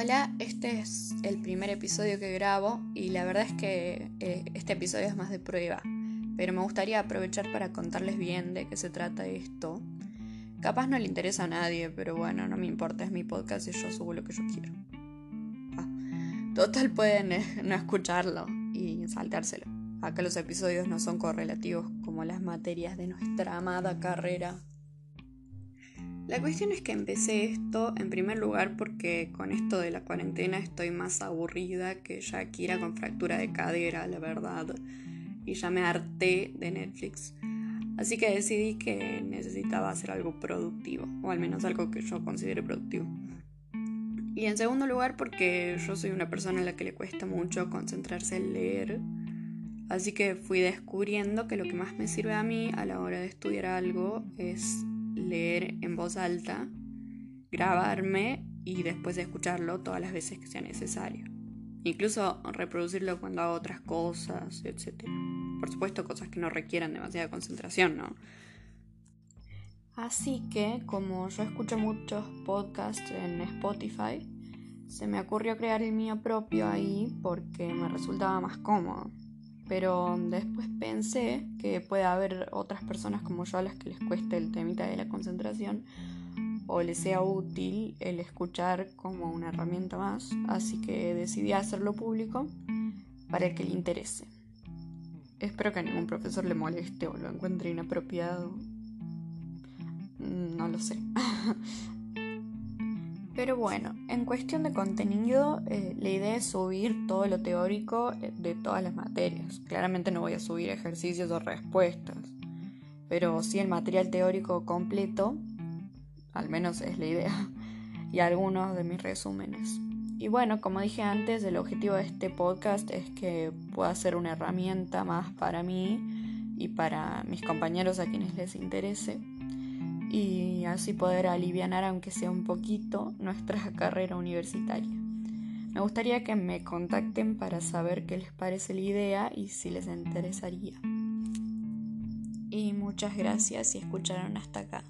Hola, este es el primer episodio que grabo y la verdad es que eh, este episodio es más de prueba, pero me gustaría aprovechar para contarles bien de qué se trata esto. Capaz no le interesa a nadie, pero bueno, no me importa, es mi podcast y yo subo lo que yo quiero. Ah, total pueden eh, no escucharlo y saltárselo. Acá los episodios no son correlativos como las materias de nuestra amada carrera la cuestión es que empecé esto en primer lugar porque con esto de la cuarentena estoy más aburrida que Shakira con fractura de cadera, la verdad. Y ya me harté de Netflix. Así que decidí que necesitaba hacer algo productivo, o al menos algo que yo considere productivo. Y en segundo lugar porque yo soy una persona a la que le cuesta mucho concentrarse en leer. Así que fui descubriendo que lo que más me sirve a mí a la hora de estudiar algo es leer en voz alta, grabarme y después escucharlo todas las veces que sea necesario. Incluso reproducirlo cuando hago otras cosas, etc. Por supuesto, cosas que no requieran demasiada concentración, ¿no? Así que, como yo escucho muchos podcasts en Spotify, se me ocurrió crear el mío propio ahí porque me resultaba más cómodo pero después pensé que puede haber otras personas como yo a las que les cueste el temita de la concentración o les sea útil el escuchar como una herramienta más, así que decidí hacerlo público para el que le interese. Espero que a ningún profesor le moleste o lo encuentre inapropiado. No lo sé. Pero bueno, en cuestión de contenido, eh, la idea es subir todo lo teórico eh, de todas las materias. Claramente no voy a subir ejercicios o respuestas, pero sí el material teórico completo, al menos es la idea, y algunos de mis resúmenes. Y bueno, como dije antes, el objetivo de este podcast es que pueda ser una herramienta más para mí y para mis compañeros a quienes les interese y así poder aliviar, aunque sea un poquito, nuestra carrera universitaria. Me gustaría que me contacten para saber qué les parece la idea y si les interesaría. Y muchas gracias si escucharon hasta acá.